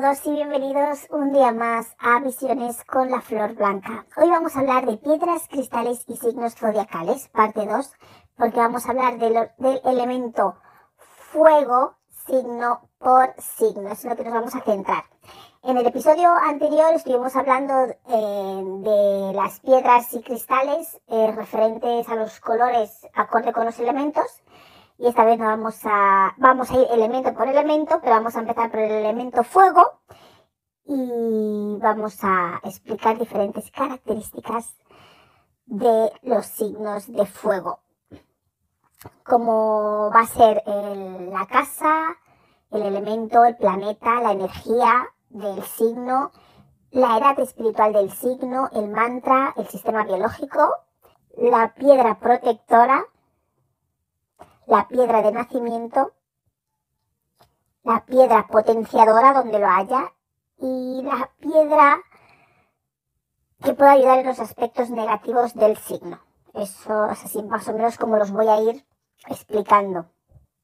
todos y bienvenidos un día más a Visiones con la Flor Blanca. Hoy vamos a hablar de piedras, cristales y signos zodiacales, parte 2, porque vamos a hablar del elemento fuego, signo por signo, es lo que nos vamos a centrar. En el episodio anterior estuvimos hablando eh, de las piedras y cristales eh, referentes a los colores acorde con los elementos y esta vez vamos a, vamos a ir elemento por elemento, pero vamos a empezar por el elemento fuego y vamos a explicar diferentes características de los signos de fuego. Como va a ser la casa, el elemento, el planeta, la energía del signo, la edad espiritual del signo, el mantra, el sistema biológico, la piedra protectora, la piedra de nacimiento, la piedra potenciadora donde lo haya y la piedra que pueda ayudar en los aspectos negativos del signo. Eso es así más o menos como los voy a ir explicando.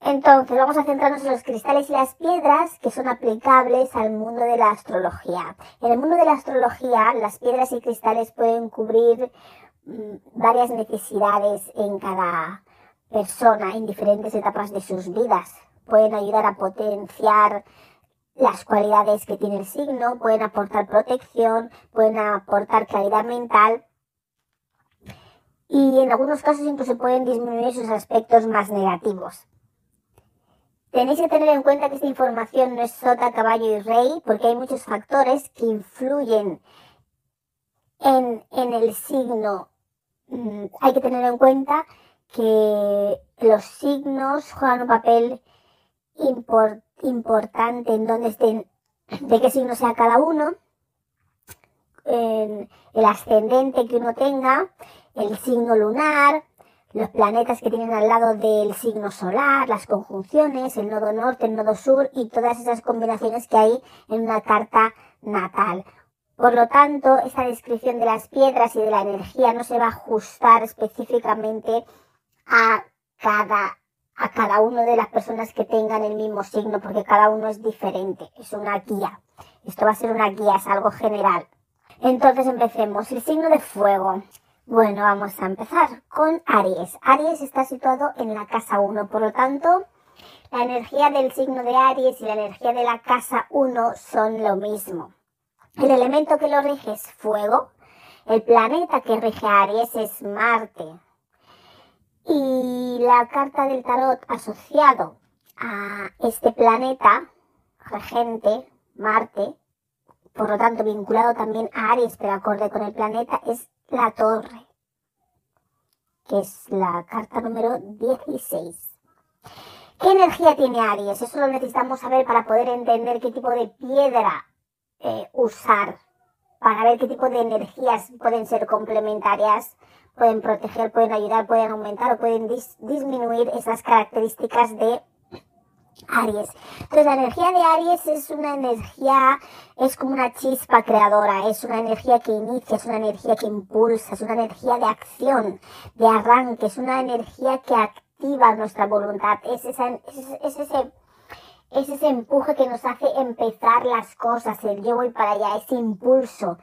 Entonces vamos a centrarnos en los cristales y las piedras que son aplicables al mundo de la astrología. En el mundo de la astrología las piedras y cristales pueden cubrir mm, varias necesidades en cada persona en diferentes etapas de sus vidas. Pueden ayudar a potenciar las cualidades que tiene el signo, pueden aportar protección, pueden aportar claridad mental y en algunos casos incluso pueden disminuir sus aspectos más negativos. Tenéis que tener en cuenta que esta información no es sota, caballo y rey, porque hay muchos factores que influyen en, en el signo. Mm, hay que tener en cuenta que los signos juegan un papel importante en donde estén, de qué signo sea cada uno, en el ascendente que uno tenga, el signo lunar, los planetas que tienen al lado del signo solar, las conjunciones, el nodo norte, el nodo sur y todas esas combinaciones que hay en una carta natal. Por lo tanto, esta descripción de las piedras y de la energía no se va a ajustar específicamente a cada, a cada una de las personas que tengan el mismo signo, porque cada uno es diferente, es una guía. Esto va a ser una guía, es algo general. Entonces empecemos. El signo de fuego. Bueno, vamos a empezar con Aries. Aries está situado en la casa 1, por lo tanto, la energía del signo de Aries y la energía de la casa 1 son lo mismo. El elemento que lo rige es fuego. El planeta que rige a Aries es Marte. Y la carta del tarot asociado a este planeta regente, Marte, por lo tanto vinculado también a Aries, pero acorde con el planeta, es la torre, que es la carta número 16. ¿Qué energía tiene Aries? Eso lo necesitamos saber para poder entender qué tipo de piedra eh, usar, para ver qué tipo de energías pueden ser complementarias pueden proteger, pueden ayudar, pueden aumentar o pueden disminuir esas características de Aries. Entonces la energía de Aries es una energía, es como una chispa creadora, es una energía que inicia, es una energía que impulsa, es una energía de acción, de arranque, es una energía que activa nuestra voluntad, es, esa, es, ese es ese empuje que nos hace empezar las cosas, el yo voy para allá, ese impulso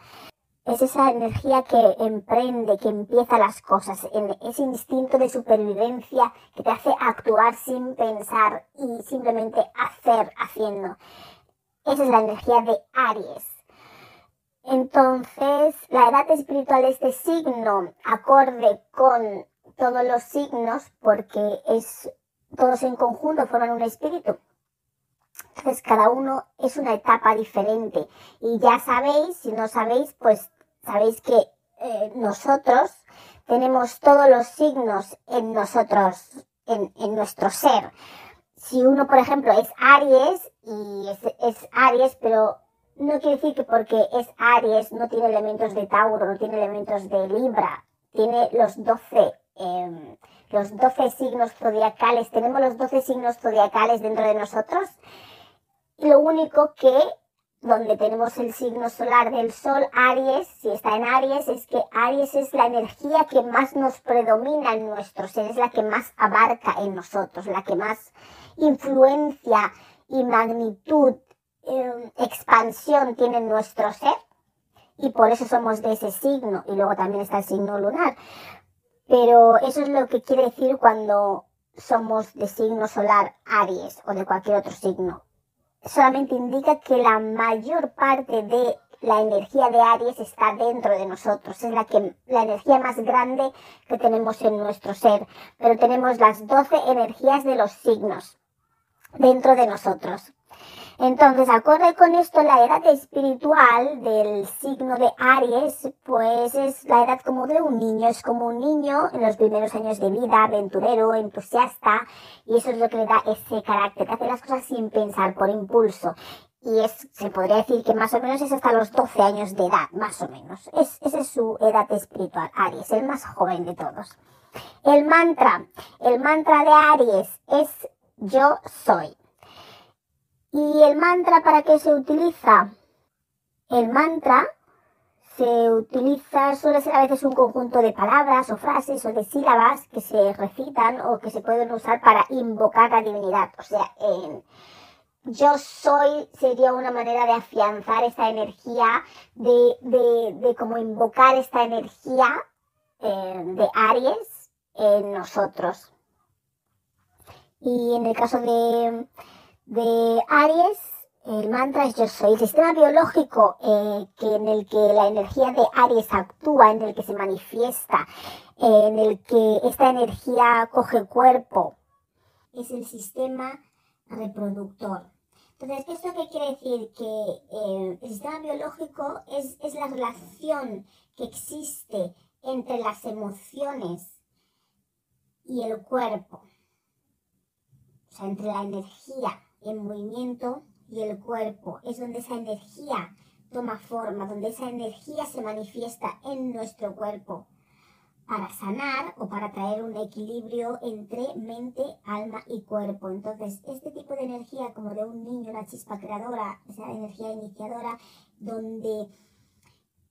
es esa energía que emprende, que empieza las cosas, ese instinto de supervivencia que te hace actuar sin pensar y simplemente hacer haciendo. Esa es la energía de Aries. Entonces, la edad espiritual de este signo, acorde con todos los signos, porque es, todos en conjunto forman un espíritu. Entonces, cada uno es una etapa diferente. Y ya sabéis, si no sabéis, pues sabéis que eh, nosotros tenemos todos los signos en nosotros, en, en nuestro ser. si uno, por ejemplo, es Aries y es, Aries, pero no quiere decir que porque es Aries no tiene elementos de Tauro, no tiene elementos de Libra, tiene los 12, em, los 12 signos zodiacales, tenemos los 12 signos zodiacales dentro de nosotros. Lo único que donde tenemos el signo solar del Sol, Aries, si está en Aries, es que Aries es la energía que más nos predomina en nuestro ser, es la que más abarca en nosotros, la que más influencia y magnitud, eh, expansión tiene en nuestro ser. Y por eso somos de ese signo. Y luego también está el signo lunar. Pero eso es lo que quiere decir cuando somos de signo solar Aries o de cualquier otro signo. Solamente indica que la mayor parte de la energía de Aries está dentro de nosotros, es la, que, la energía más grande que tenemos en nuestro ser, pero tenemos las 12 energías de los signos dentro de nosotros. Entonces, acorde con esto, la edad espiritual del signo de Aries, pues es la edad como de un niño, es como un niño en los primeros años de vida, aventurero, entusiasta, y eso es lo que le da ese carácter, que hace las cosas sin pensar, por impulso. Y es, se podría decir que más o menos es hasta los 12 años de edad, más o menos. Es, esa es su edad espiritual, Aries, el más joven de todos. El mantra, el mantra de Aries es yo soy. ¿Y el mantra para qué se utiliza? El mantra se utiliza, suele ser a veces un conjunto de palabras o frases o de sílabas que se recitan o que se pueden usar para invocar la divinidad. O sea, yo soy sería una manera de afianzar esta energía, de, de, de como invocar esta energía eh, de Aries en nosotros. Y en el caso de, de Aries, el mantra es yo soy. El sistema biológico eh, que en el que la energía de Aries actúa, en el que se manifiesta, eh, en el que esta energía coge cuerpo, es el sistema reproductor. Entonces, ¿esto qué quiere decir? Que eh, el sistema biológico es, es la relación que existe entre las emociones y el cuerpo. O sea, entre la energía en movimiento y el cuerpo. Es donde esa energía toma forma, donde esa energía se manifiesta en nuestro cuerpo para sanar o para traer un equilibrio entre mente, alma y cuerpo. Entonces, este tipo de energía, como de un niño, la chispa creadora, esa energía iniciadora, donde,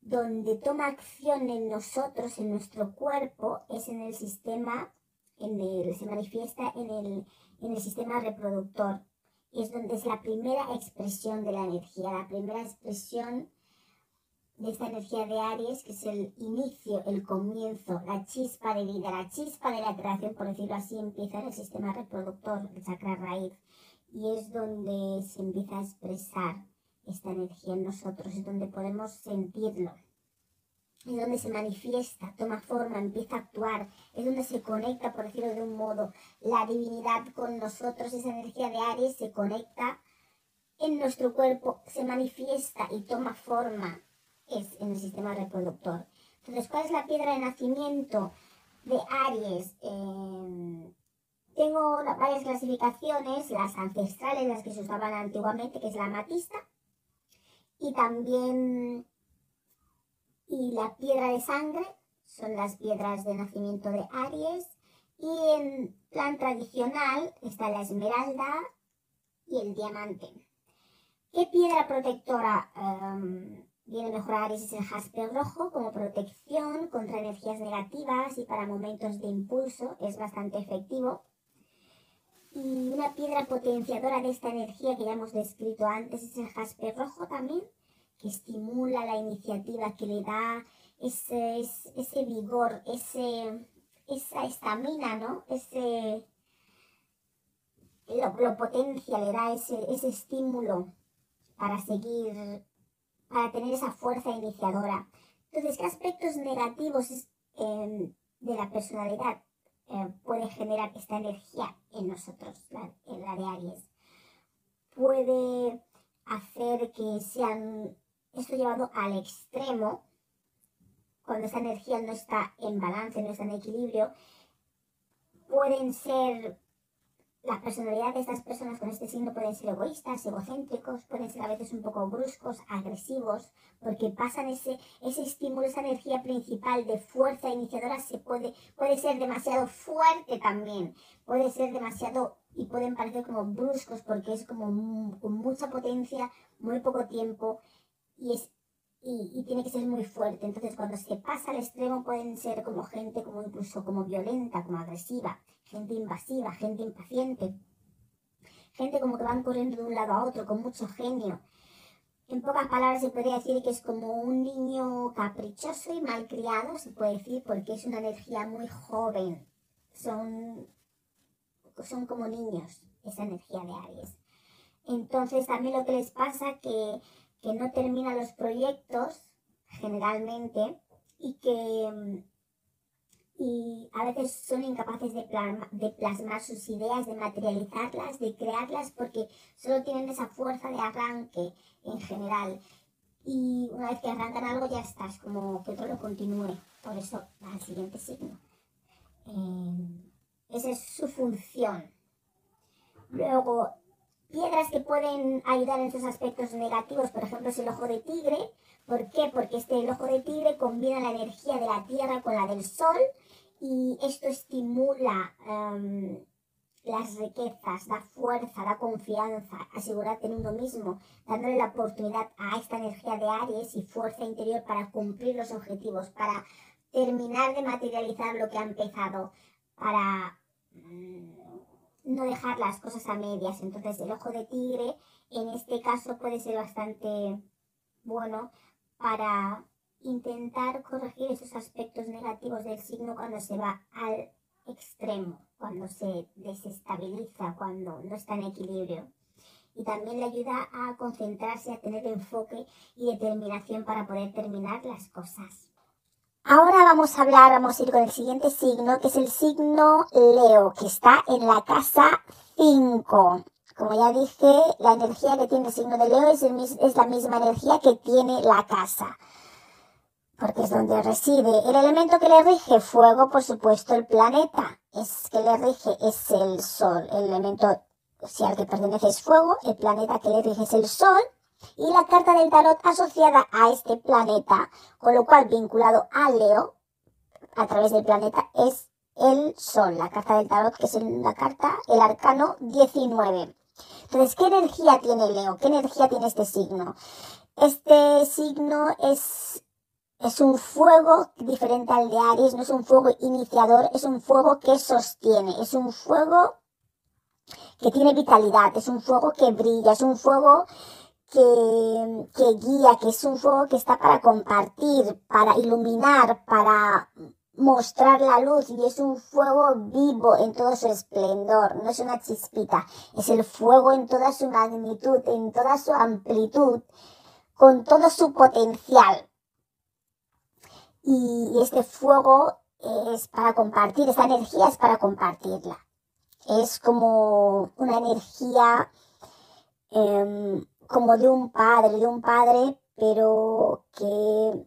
donde toma acción en nosotros, en nuestro cuerpo, es en el sistema, en el, se manifiesta en el, en el sistema reproductor es donde es la primera expresión de la energía, la primera expresión de esta energía de Aries, que es el inicio, el comienzo, la chispa de vida, la chispa de la creación, por decirlo así, empieza en el sistema reproductor, el chakra raíz, y es donde se empieza a expresar esta energía en nosotros, es donde podemos sentirlo es donde se manifiesta, toma forma, empieza a actuar, es donde se conecta, por decirlo de un modo, la divinidad con nosotros, esa energía de Aries se conecta en nuestro cuerpo, se manifiesta y toma forma, es en el sistema reproductor. Entonces, ¿cuál es la piedra de nacimiento de Aries? Em, tengo varias clasificaciones, las ancestrales, las que se usaban antiguamente, que es la amatista, y también y la piedra de sangre son las piedras de nacimiento de Aries y en plan tradicional está la esmeralda y el diamante. ¿Qué piedra protectora um, viene mejor a Aries? Es el jaspe rojo como protección contra energías negativas y para momentos de impulso es bastante efectivo. Y una piedra potenciadora de esta energía que ya hemos descrito antes es el jaspe rojo también, que estimula la iniciativa, que le da ese, ese vigor, ese, esa estamina, ¿no? Ese, lo, potencia, le da ese, ese estímulo para seguir, para tener esa fuerza iniciadora. Entonces, ¿qué aspectos negativos em, de la personalidad eh, puede generar esta energía en nosotros, en la de Aries? Puede hacer que sean esto llevado al extremo, cuando esa energía no está en balance, no está en equilibrio, pueden ser la personalidad de estas personas con este signo pueden ser egoístas, egocéntricos, pueden ser a veces un poco bruscos, agresivos, porque pasan ese, ese estímulo, esa energía principal de fuerza iniciadora se puede, puede ser demasiado fuerte también, puede ser demasiado y pueden parecer como bruscos porque es como con mucha potencia, muy poco tiempo y es y, y, tiene que ser muy fuerte. Entonces, cuando se pasa al extremo, pueden ser como gente como incluso como violenta, como agresiva, gente invasiva, gente impaciente, gente como que van corriendo de un lado a otro con mucho genio. En pocas palabras se podría decir que es como un niño caprichoso y malcriado, se puede decir, porque es una energía muy joven. Son, son como niños, esa energía de Aries. Entonces también lo que les pasa que que no terminan los proyectos generalmente y que mm, y a veces son incapaces de, de plasmar sus ideas, de materializarlas, de crearlas, porque solo tienen esa fuerza de arranque en general. Y una vez que arrancan algo ya estás, como que todo lo continúe. Por eso al siguiente signo. Eh, esa es su función. Luego, piedras que pueden ayudar en esos aspectos negativos, por ejemplo, es el ojo de tigre. ¿Por qué? Porque este ojo de tigre combina la energía de la tierra con la del sol y esto estimula em, las riquezas, da fuerza, da confianza, asegurarte en uno mismo, dándole la oportunidad a esta energía de Aries y fuerza interior para cumplir los objetivos, para terminar de materializar lo que ha empezado, para... Mm, no dejar las cosas a medias. Entonces el ojo de tigre en este caso puede ser bastante bueno para intentar corregir esos aspectos negativos del signo cuando se va al extremo, cuando se desestabiliza, cuando no está en equilibrio. Y también le ayuda a concentrarse, a tener enfoque y determinación para poder terminar las cosas. Ahora vamos a hablar, vamos a ir con el siguiente signo, que es el signo Leo, que está en la casa 5. Como ya dije, la energía que tiene el signo de Leo es, es la misma energía que tiene la casa, porque es donde reside. El elemento que le rige fuego, por supuesto, el planeta, es que le rige es el sol. El elemento, si al que pertenece es fuego, el planeta que le rige es el sol y la carta del tarot asociada a este planeta, con lo cual vinculado a Leo, a través del planeta, es el Sol, la carta del tarot, que es la carta, el arcano 19. Entonces, ¿qué energía tiene Leo? ¿Qué energía tiene este signo? Este signo es, es un fuego diferente al de Aries, no es un fuego iniciador, es un fuego que sostiene, es un fuego que tiene vitalidad, es un fuego que brilla, es un fuego que, que guía, que es un fuego que está para compartir, para iluminar, para mostrar la luz y es un fuego vivo en todo su esplendor, no es una chispita, es el fuego en toda su magnitud, en toda su amplitud, con todo su potencial. Y este fuego es para compartir, esta energía es para compartirla. Es como una energía eh, como de un padre, de un padre, pero que,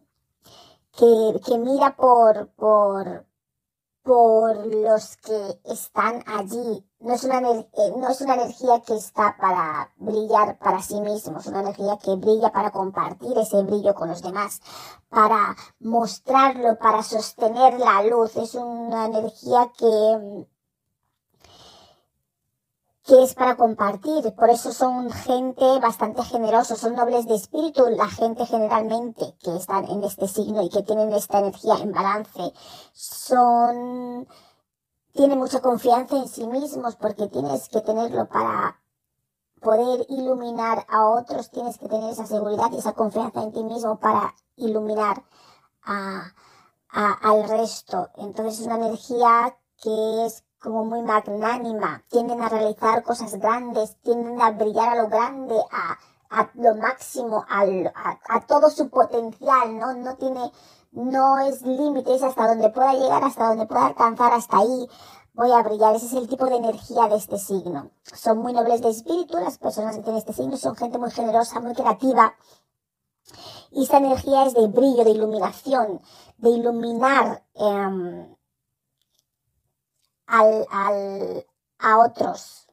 que, que mira por, por, por los que están allí. No es, una, eh, no es una energía que está para brillar para sí mismo, es una energía que brilla para compartir ese brillo con los demás, para mostrarlo, para sostener la luz. Es una energía que, que es para compartir. Por eso son gente bastante generosos, son nobles de espíritu, la gente generalmente que están en este signo y que tienen esta energía en balance. Son, tienen mucha confianza en sí mismos porque tienes que tenerlo para poder iluminar a otros, tienes que tener esa seguridad y esa confianza en ti mismo para iluminar a, a, al resto. Entonces es una energía que es como muy magnánima, tienden a realizar cosas grandes, tienden a brillar a lo grande, a, a lo máximo, a, a, todo su potencial, ¿no? No tiene, no es límites hasta donde pueda llegar, hasta donde pueda alcanzar, hasta ahí voy a brillar. Ese es el tipo de energía de este signo. Son muy nobles de espíritu, las personas que tienen este signo son gente muy generosa, muy creativa. Y esta energía es de brillo, de iluminación, de iluminar. Eh, al, a otros.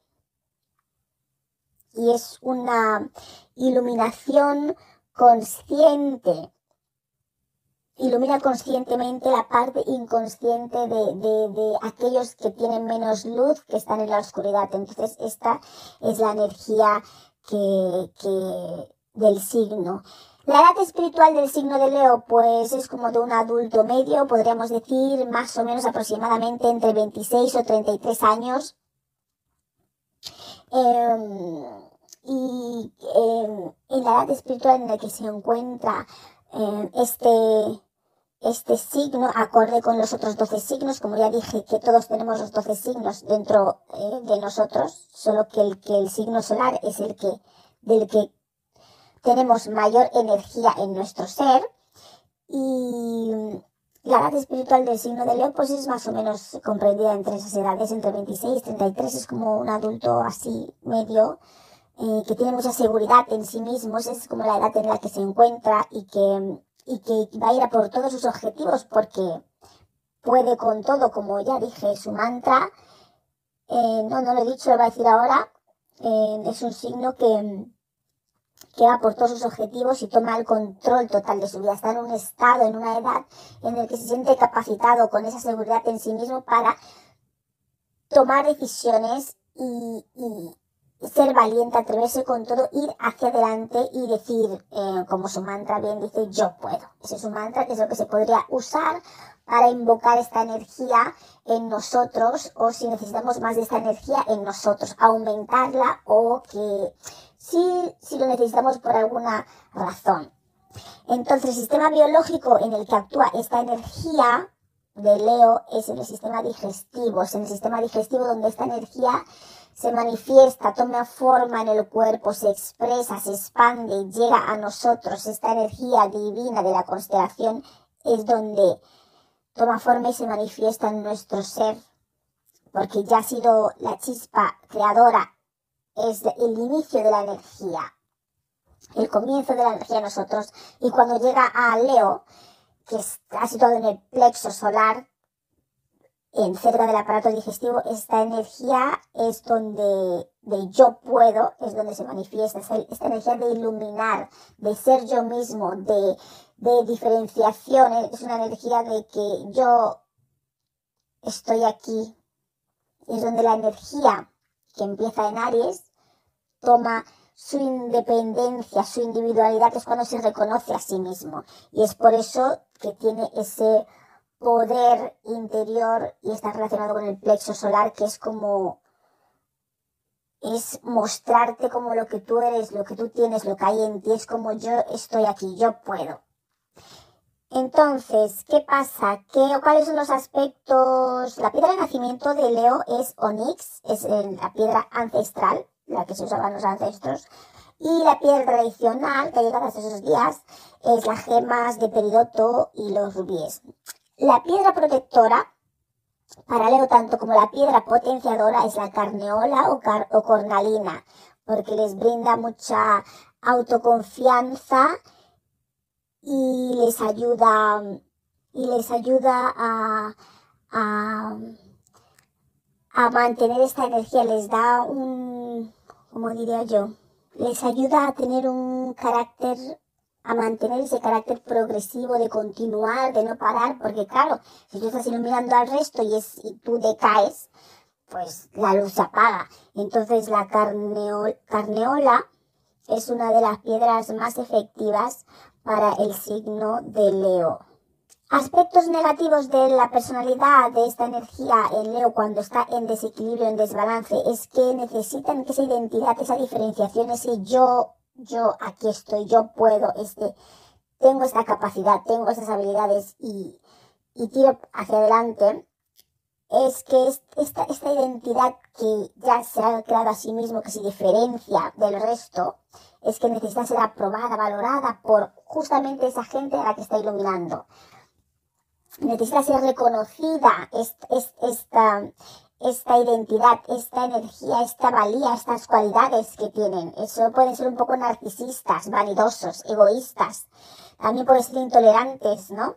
y es una iluminación consciente. Ilumina conscientemente la parte inconsciente de, de, aquellos que tienen menos luz, que están en la oscuridad. Entonces, esta es la energía que, que del signo. La edad espiritual del signo de Leo, pues es como de un adulto medio, podríamos decir más o menos aproximadamente entre 26 o 33 años. Em, y em, en la edad espiritual en la que se encuentra em, este, este signo, acorde con los otros 12 signos, como ya dije que todos tenemos los 12 signos dentro eh, de nosotros, solo que el, que el signo solar es el que, del que tenemos mayor energía en nuestro ser y la edad espiritual del signo de Leo pues es más o menos comprendida entre esas edades, entre 26 y 33, es como un adulto así medio eh, que tiene mucha seguridad en sí mismo, es como la edad en la que se encuentra y que, y que va a ir a por todos sus objetivos porque puede con todo, como ya dije, su mantra, eh, no, no lo he dicho, lo voy a decir ahora, eh, es un signo que que va por todos sus objetivos y toma el control total de su vida. Está en un estado, en una edad en el que se siente capacitado con esa seguridad en sí mismo para tomar decisiones y, ser valiente, atreverse con todo, ir hacia adelante y decir, eh, como su mantra bien dice, yo puedo. Ese es un mantra que es lo que se podría usar para invocar esta energía en nosotros o si necesitamos más de esta energía en nosotros, aumentarla o que si, si lo necesitamos por alguna razón. Entonces, el sistema biológico en el que actúa esta energía de Leo es en el sistema digestivo, es en el sistema digestivo donde esta energía se manifiesta, toma forma en el cuerpo, se expresa, se expande, llega a nosotros. Esta energía divina de la constelación es donde toma forma y se manifiesta en nuestro ser, porque ya ha sido la chispa creadora es el inicio de la energía, el comienzo de la energía en nosotros. Y cuando llega a Leo, que está situado en el plexo solar, en cerca del aparato digestivo, esta energía es donde de yo puedo, es donde se manifiesta, esta energía de iluminar, de ser yo mismo, de, de diferenciación, es una energía de que yo estoy aquí, es donde la energía que empieza en Aries, toma su independencia, su individualidad, que es cuando se reconoce a sí mismo. Y es por eso que tiene ese poder interior y está relacionado con el plexo solar, que es como es mostrarte como lo que tú eres, lo que tú tienes, lo que hay en ti, es como yo estoy aquí, yo puedo. Entonces, ¿qué pasa? ¿Qué, ¿Cuáles son los aspectos? La piedra de nacimiento de Leo es Onix, es la piedra ancestral, la que se usaban los ancestros. Y la piedra tradicional, que ha llegado hasta esos días, es las gemas de peridoto y los rubíes. La piedra protectora, para Leo tanto como la piedra potenciadora, es la carneola o, o cornalina, porque les brinda mucha autoconfianza y les ayuda y les ayuda a, a, a mantener esta energía, les da un, como diría yo, les ayuda a tener un carácter, a mantener ese carácter progresivo de continuar, de no parar, porque claro, si tú estás iluminando al resto y, es, y tú decaes, pues la luz se apaga. Entonces la carneola es una de las piedras más efectivas para el signo de Leo. Aspectos negativos de la personalidad de esta energía en Leo cuando está en desequilibrio, en desbalance, es que necesitan que esa identidad, esa diferenciación, ese yo, yo aquí estoy, yo puedo, este, tengo esta capacidad, tengo estas habilidades y, y tiro hacia adelante, es que esta, esta identidad que ya se ha creado a sí mismo, que se diferencia del resto, es que necesita ser aprobada, valorada por justamente esa gente a la que está iluminando necesita ser reconocida esta, esta identidad, esta energía, esta valía, estas cualidades que tienen. Eso pueden ser un poco narcisistas, vanidosos, egoístas. También pueden ser intolerantes, ¿no?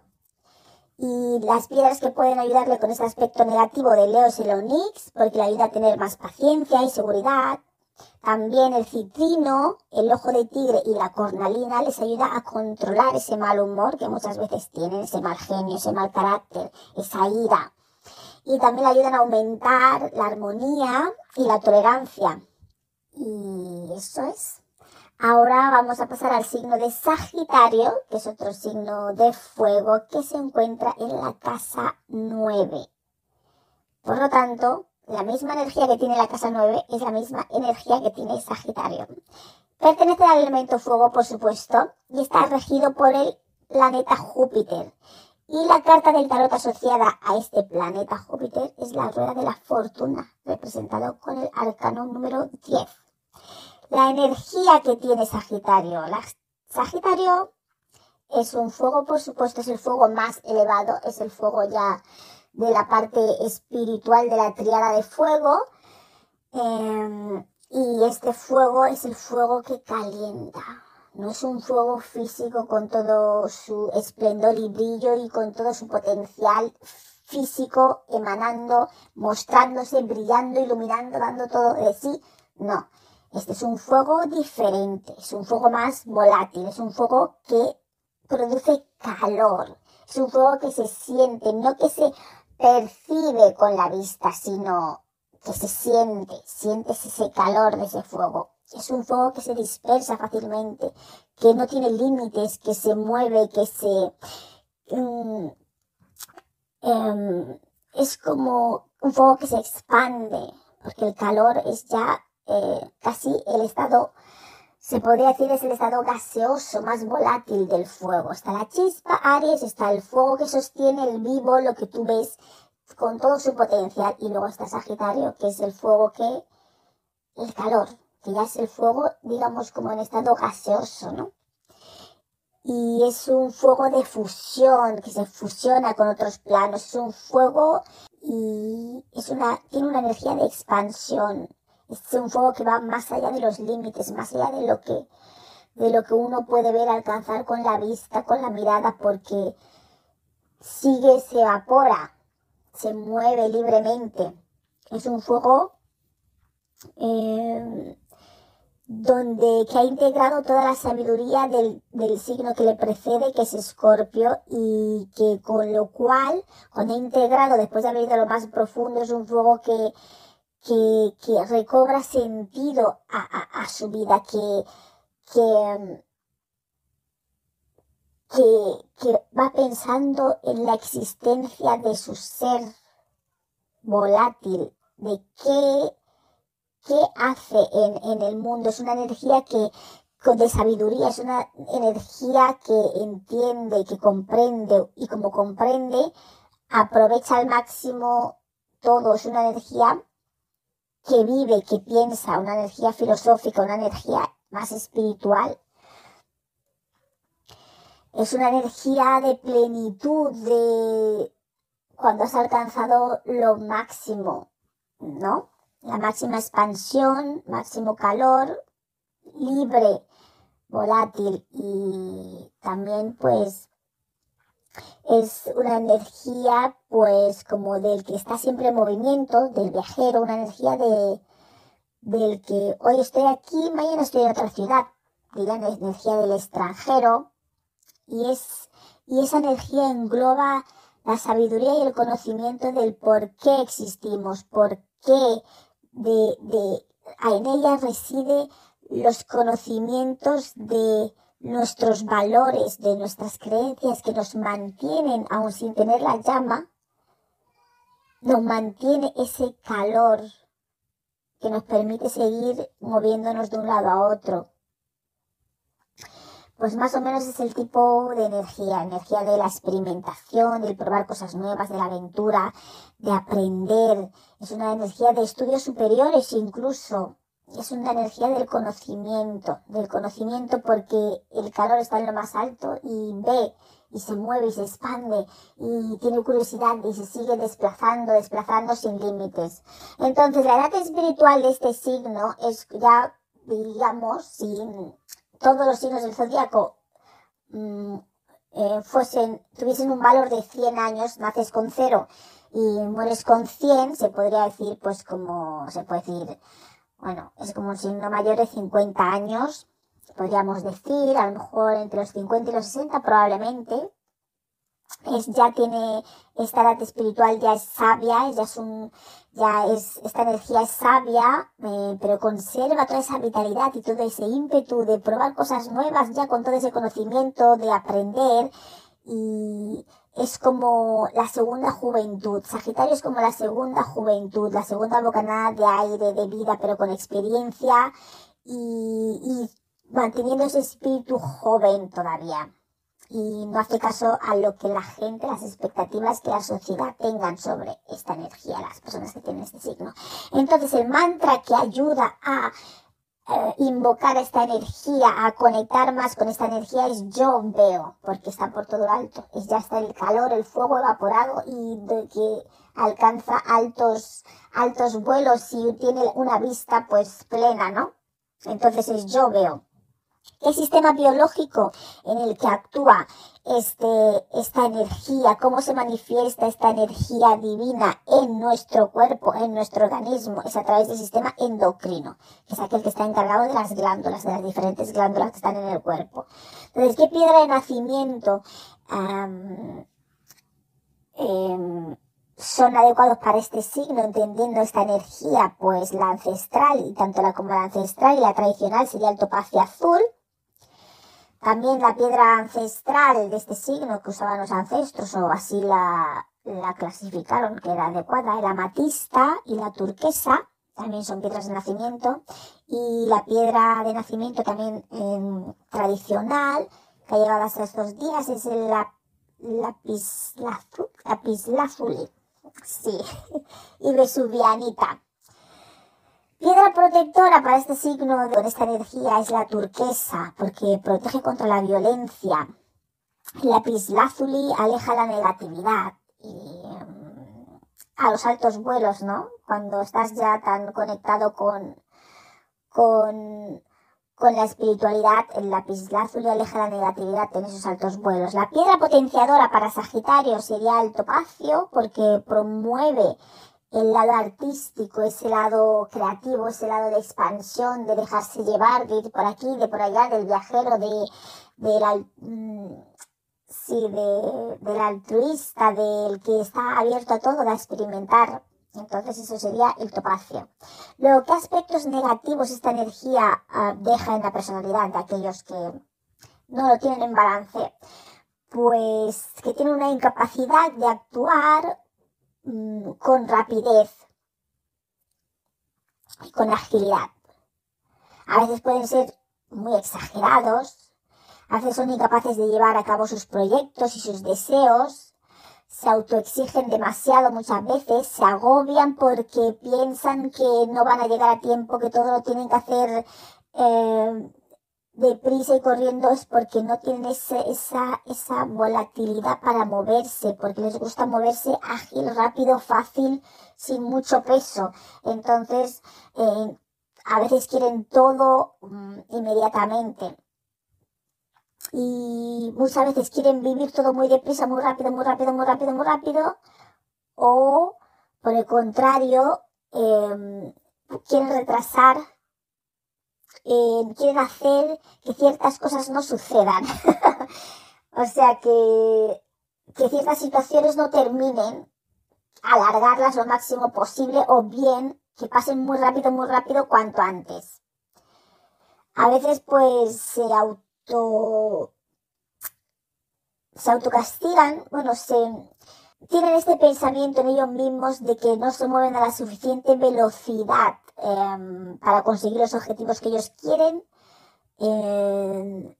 Y las piedras que pueden ayudarle con ese aspecto negativo de Leo es el Onix, porque le ayuda a tener más paciencia y seguridad. También el citrino, el ojo de tigre y la cornalina les ayuda a controlar ese mal humor que muchas veces tienen, ese mal genio, ese mal carácter, esa ira. Y también ayudan a aumentar la armonía y la tolerancia. Y eso es. Ahora vamos a pasar al signo de Sagitario, que es otro signo de fuego que se encuentra en la casa 9. Por lo tanto, la misma energía que tiene la casa 9 es la misma energía que tiene Sagitario. Pertenece al elemento fuego, por supuesto, y está regido por el planeta Júpiter. Y la carta del tarot asociada a este planeta Júpiter es la rueda de la fortuna, representado con el arcano número 10. La energía que tiene Sagitario. Sagitario es un fuego, por supuesto, es el fuego más elevado, es el fuego ya de la parte espiritual de la triada de fuego. Em, y este fuego es el fuego que calienta. No es un fuego físico con todo su esplendor y brillo y con todo su potencial físico emanando, mostrándose, brillando, iluminando, dando todo de sí. No, este es un fuego diferente, es un fuego más volátil, es un fuego que produce calor, es un fuego que se siente, no que se percibe con la vista, sino que se siente, sientes ese calor de ese fuego. Es un fuego que se dispersa fácilmente, que no tiene límites, que se mueve, que se... Mm, em, es como un fuego que se expande, porque el calor es ya eh, casi el estado se podría decir es el estado gaseoso más volátil del fuego. Está la chispa, Aries, está el fuego que sostiene el vivo, lo que tú ves con todo su potencial, y luego está Sagitario, que es el fuego que, el calor, que ya es el fuego, digamos, como en estado gaseoso, ¿no? Y es un fuego de fusión, que se fusiona con otros planos, es un fuego y es una, tiene una energía de expansión, es un fuego que va más allá de los límites, más allá de lo que, de lo que uno puede ver, alcanzar con la vista, con la mirada, porque sigue, se evapora, se mueve libremente. Es un fuego eh, donde que ha integrado toda la sabiduría del, del, signo que le precede, que es Escorpio, y que con lo cual, cuando ha integrado, después de haber ido a lo más profundo, es un fuego que que, que recobra sentido a, a, a su vida, que, que, que, va pensando en la existencia de su ser volátil, de qué, qué hace en, en el mundo. Es una energía que, de sabiduría, es una energía que entiende, que comprende y como comprende, aprovecha al máximo todo. Es una energía que vive, que piensa, una energía filosófica, una energía más espiritual. Es una energía de plenitud, de cuando has alcanzado lo máximo, ¿no? La máxima expansión, máximo calor, libre, volátil y también pues es una energía pues como del que está siempre en movimiento, del viajero, una energía de del que hoy estoy aquí, mañana estoy en otra ciudad, la energía del extranjero. Y es y esa energía engloba la sabiduría y el conocimiento del por qué existimos, por qué de, de en ella reside los conocimientos de nuestros valores, de nuestras creencias que nos mantienen, aún sin tener la llama, nos mantiene ese calor que nos permite seguir moviéndonos de un lado a otro. Pues más o menos es el tipo de energía, energía de la experimentación, del probar cosas nuevas, de la aventura, de aprender. Es una energía de estudios superiores incluso, es una energía del conocimiento, del conocimiento porque el calor está en lo más alto y ve y se mueve y se expande y tiene curiosidad y se sigue desplazando, desplazando sin límites. Entonces la edad espiritual de este signo es ya, digamos, si todos los signos del zodiaco mm, eh, fuesen, tuviesen un valor de 100 años, naces con cero y mueres con 100, se podría decir pues como, se puede decir, bueno, es como un signo mayor de 50 años, podríamos decir, a lo mejor entre los 50 y los 60 probablemente, es, ya tiene esta edad espiritual ya es sabia, ya es un, ya es, esta energía es sabia, eh, pero conserva toda esa vitalidad y todo ese ímpetu de probar cosas nuevas ya con todo ese conocimiento, de aprender. Y es como la segunda juventud. Sagitario es como la segunda juventud, la segunda bocanada de aire, de vida, pero con experiencia y, y manteniendo ese espíritu joven todavía y no hace caso a lo que la gente, las expectativas que la sociedad tengan sobre esta energía, las personas que tienen este signo. Entonces el mantra que ayuda a invocar esta energía, a conectar más con esta energía es yo veo, porque está por todo alto. Es ya está el calor, el fuego evaporado y de que alcanza altos, altos vuelos y tiene una vista pues plena, ¿no? Entonces es yo veo qué sistema biológico en el que actúa este, esta energía, cómo se manifiesta esta energía divina en nuestro cuerpo, en nuestro organismo, es a través del sistema endocrino, que es aquel que está encargado de las glándulas, de las diferentes glándulas que están en el cuerpo. Entonces, ¿qué piedra de nacimiento em, son adecuados para este signo, entendiendo esta energía? Pues la ancestral, y tanto la como la ancestral y la tradicional sería el topacio azul, también la piedra ancestral de este signo que usaban los ancestros, o así la, la clasificaron, que era adecuada, la amatista y la turquesa, también son piedras de nacimiento, y la piedra de nacimiento también tradicional, que ha llegado hasta estos días, es el lapislázuli, sí, y vesuvianita. Piedra protectora para este signo con esta energía es la turquesa, porque protege contra la violencia. La pislázuli aleja la negatividad y mm, a los altos vuelos, ¿no? Cuando estás ya tan conectado con, con, con la espiritualidad, el lapislázuli aleja la negatividad en esos altos vuelos. La piedra potenciadora para Sagitario sería el topacio, porque promueve el lado artístico, ese lado creativo, ese lado de expansión, de dejarse llevar, de ir por aquí, de por allá, del viajero, de, mm, sí, de, del altruista, del que está abierto a todo, a experimentar. Entonces eso sería el topacio. Luego, ¿qué aspectos negativos esta energía ah, deja en la personalidad de aquellos que no lo tienen en balance? Pues que tienen una incapacidad de actuar Mm, con rapidez y con agilidad. A veces pueden ser muy exagerados, a veces son incapaces de llevar a cabo sus proyectos y sus deseos, se autoexigen demasiado muchas veces, se agobian porque piensan que no van a llegar a tiempo, que todo lo tienen que hacer eh, deprisa y corriendo es porque no tienen ese, esa, esa volatilidad para moverse, porque les gusta moverse ágil, rápido, fácil, sin mucho peso. Entonces, eh, a veces quieren todo mm, inmediatamente. Y muchas veces quieren vivir todo muy deprisa, muy rápido, muy rápido, muy rápido, muy rápido. O, por el contrario, eh, quieren retrasar eh, quieren hacer que ciertas cosas no sucedan. o sea, que, que ciertas situaciones no terminen, alargarlas lo máximo posible o bien que pasen muy rápido, muy rápido cuanto antes. A veces pues se auto se autocastigan, bueno, se tienen este pensamiento en ellos mismos de que no se mueven a la suficiente velocidad Em, para conseguir los objetivos que ellos quieren em,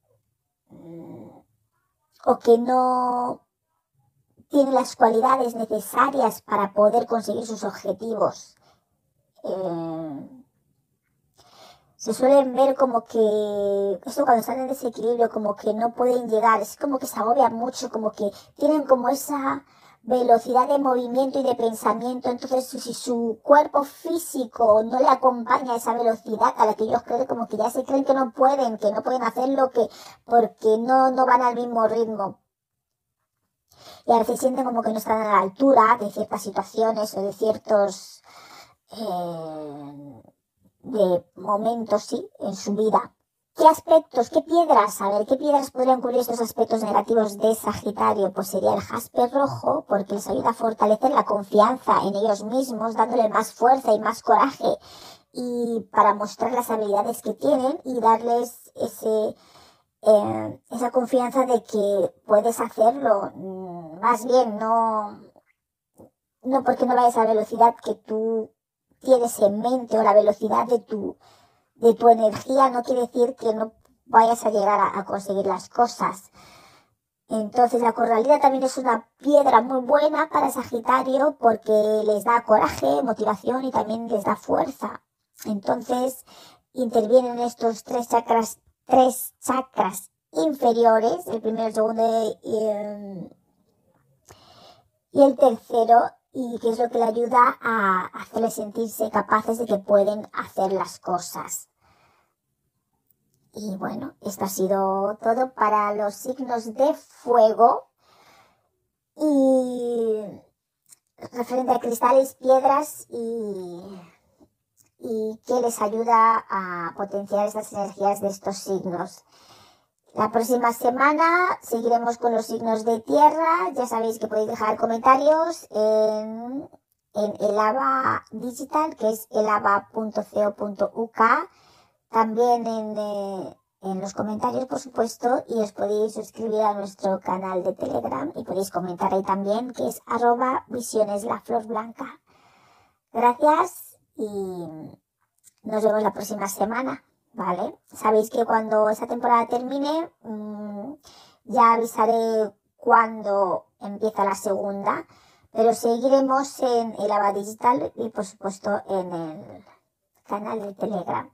o que no tienen las cualidades necesarias para poder conseguir sus objetivos. Em, se suelen ver como que, esto cuando están en desequilibrio, como que no pueden llegar, es como que se agobian mucho, como que tienen como esa velocidad de movimiento y de pensamiento. Entonces, si su cuerpo físico no le acompaña a esa velocidad a la que ellos creen, como que ya se creen que no pueden, que no pueden hacer lo que, porque no, no van al mismo ritmo. Y a veces sienten como que no están a la altura de ciertas situaciones o de ciertos, eh, de momentos, sí, en su vida. ¿Qué aspectos, qué piedras, a ver, qué piedras podrían cubrir estos aspectos negativos de Sagitario? Pues sería el jaspe rojo, porque les ayuda a fortalecer la confianza en ellos mismos, dándole más fuerza y más coraje, y para mostrar las habilidades que tienen y darles ese, eh, esa confianza de que puedes hacerlo. Mm, más bien, no, no porque no vayas a la velocidad que tú tienes en mente o la velocidad de tu de tu energía no quiere decir que no vayas a llegar a, conseguir las cosas. Entonces la corralina también es una piedra muy buena para Sagitario porque les da coraje, motivación y también les da fuerza. Entonces intervienen estos tres chakras, tres chakras inferiores, el primero, el segundo em, y el tercero, y que es lo que le ayuda a hacerles sentirse capaces de que pueden hacer las cosas. Y bueno, esto ha sido todo para los signos de fuego. Y referente a cristales, piedras y, y que les ayuda a potenciar estas energías de estos signos. La próxima semana seguiremos con los signos de tierra. Ya sabéis que podéis dejar comentarios en, en el ABA digital, que es elava.co.uk también en, eh, en los comentarios, por supuesto, y os podéis suscribir a nuestro canal de Telegram y podéis comentar ahí también, que es arroba visiones la flor blanca. Gracias y nos vemos la próxima semana, ¿vale? Sabéis que cuando esa temporada termine, mm, ya avisaré cuando empieza la segunda, pero seguiremos en el ABA Digital y por supuesto en el canal de Telegram.